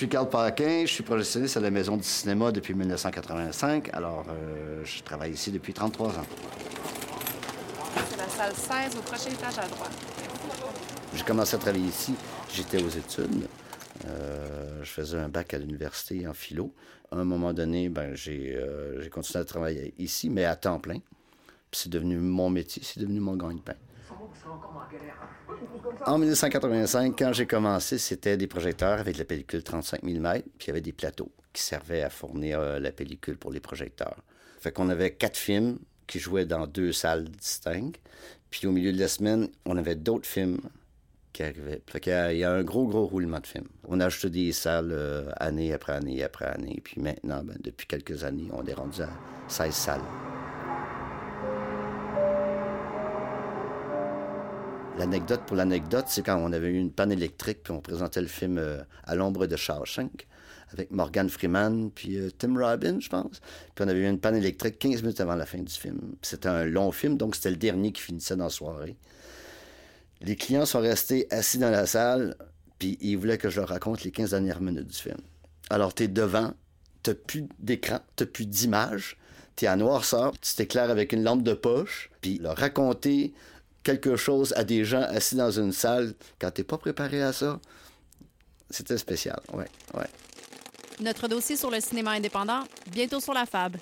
suis Carl Paquin, je suis projectionniste à la Maison du cinéma depuis 1985. Alors, euh, je travaille ici depuis 33 ans. C'est la salle 16 au prochain étage à droite. J'ai commencé à travailler ici, j'étais aux études. Euh, je faisais un bac à l'université en philo. À un moment donné, ben, j'ai euh, continué à travailler ici, mais à temps plein. Puis c'est devenu mon métier, c'est devenu mon gagne-pain. En 1985, quand j'ai commencé, c'était des projecteurs avec la pellicule 35 mm, puis il y avait des plateaux qui servaient à fournir euh, la pellicule pour les projecteurs. Fait qu'on avait quatre films qui jouaient dans deux salles distinctes. Puis au milieu de la semaine, on avait d'autres films qui arrivaient. Fait qu'il y a- il y a un gros, gros roulement de films. On a ajouté des salles euh, année après année après année. Puis maintenant, ben, depuis quelques années, on est rendu à 16 salles. L'anecdote pour l'anecdote, c'est quand on avait eu une panne électrique, puis on présentait le film euh, À l'ombre de Shawshank avec Morgan Freeman, puis euh, Tim Robbins, je pense. Puis on avait eu une panne électrique 15 minutes avant la fin du film. C'était un long film, donc c'était le dernier qui finissait dans la soirée. Les clients sont restés assis dans la salle, puis ils voulaient que je leur raconte les 15 dernières minutes du film. Alors, tu es devant, tu plus d'écran, tu plus d'image, tu es à noirceur, tu t'éclaires avec une lampe de poche, puis leur raconter quelque chose à des gens assis dans une salle quand t'es pas préparé à ça, c'était spécial. Ouais, ouais. Notre dossier sur le cinéma indépendant, bientôt sur la FAB.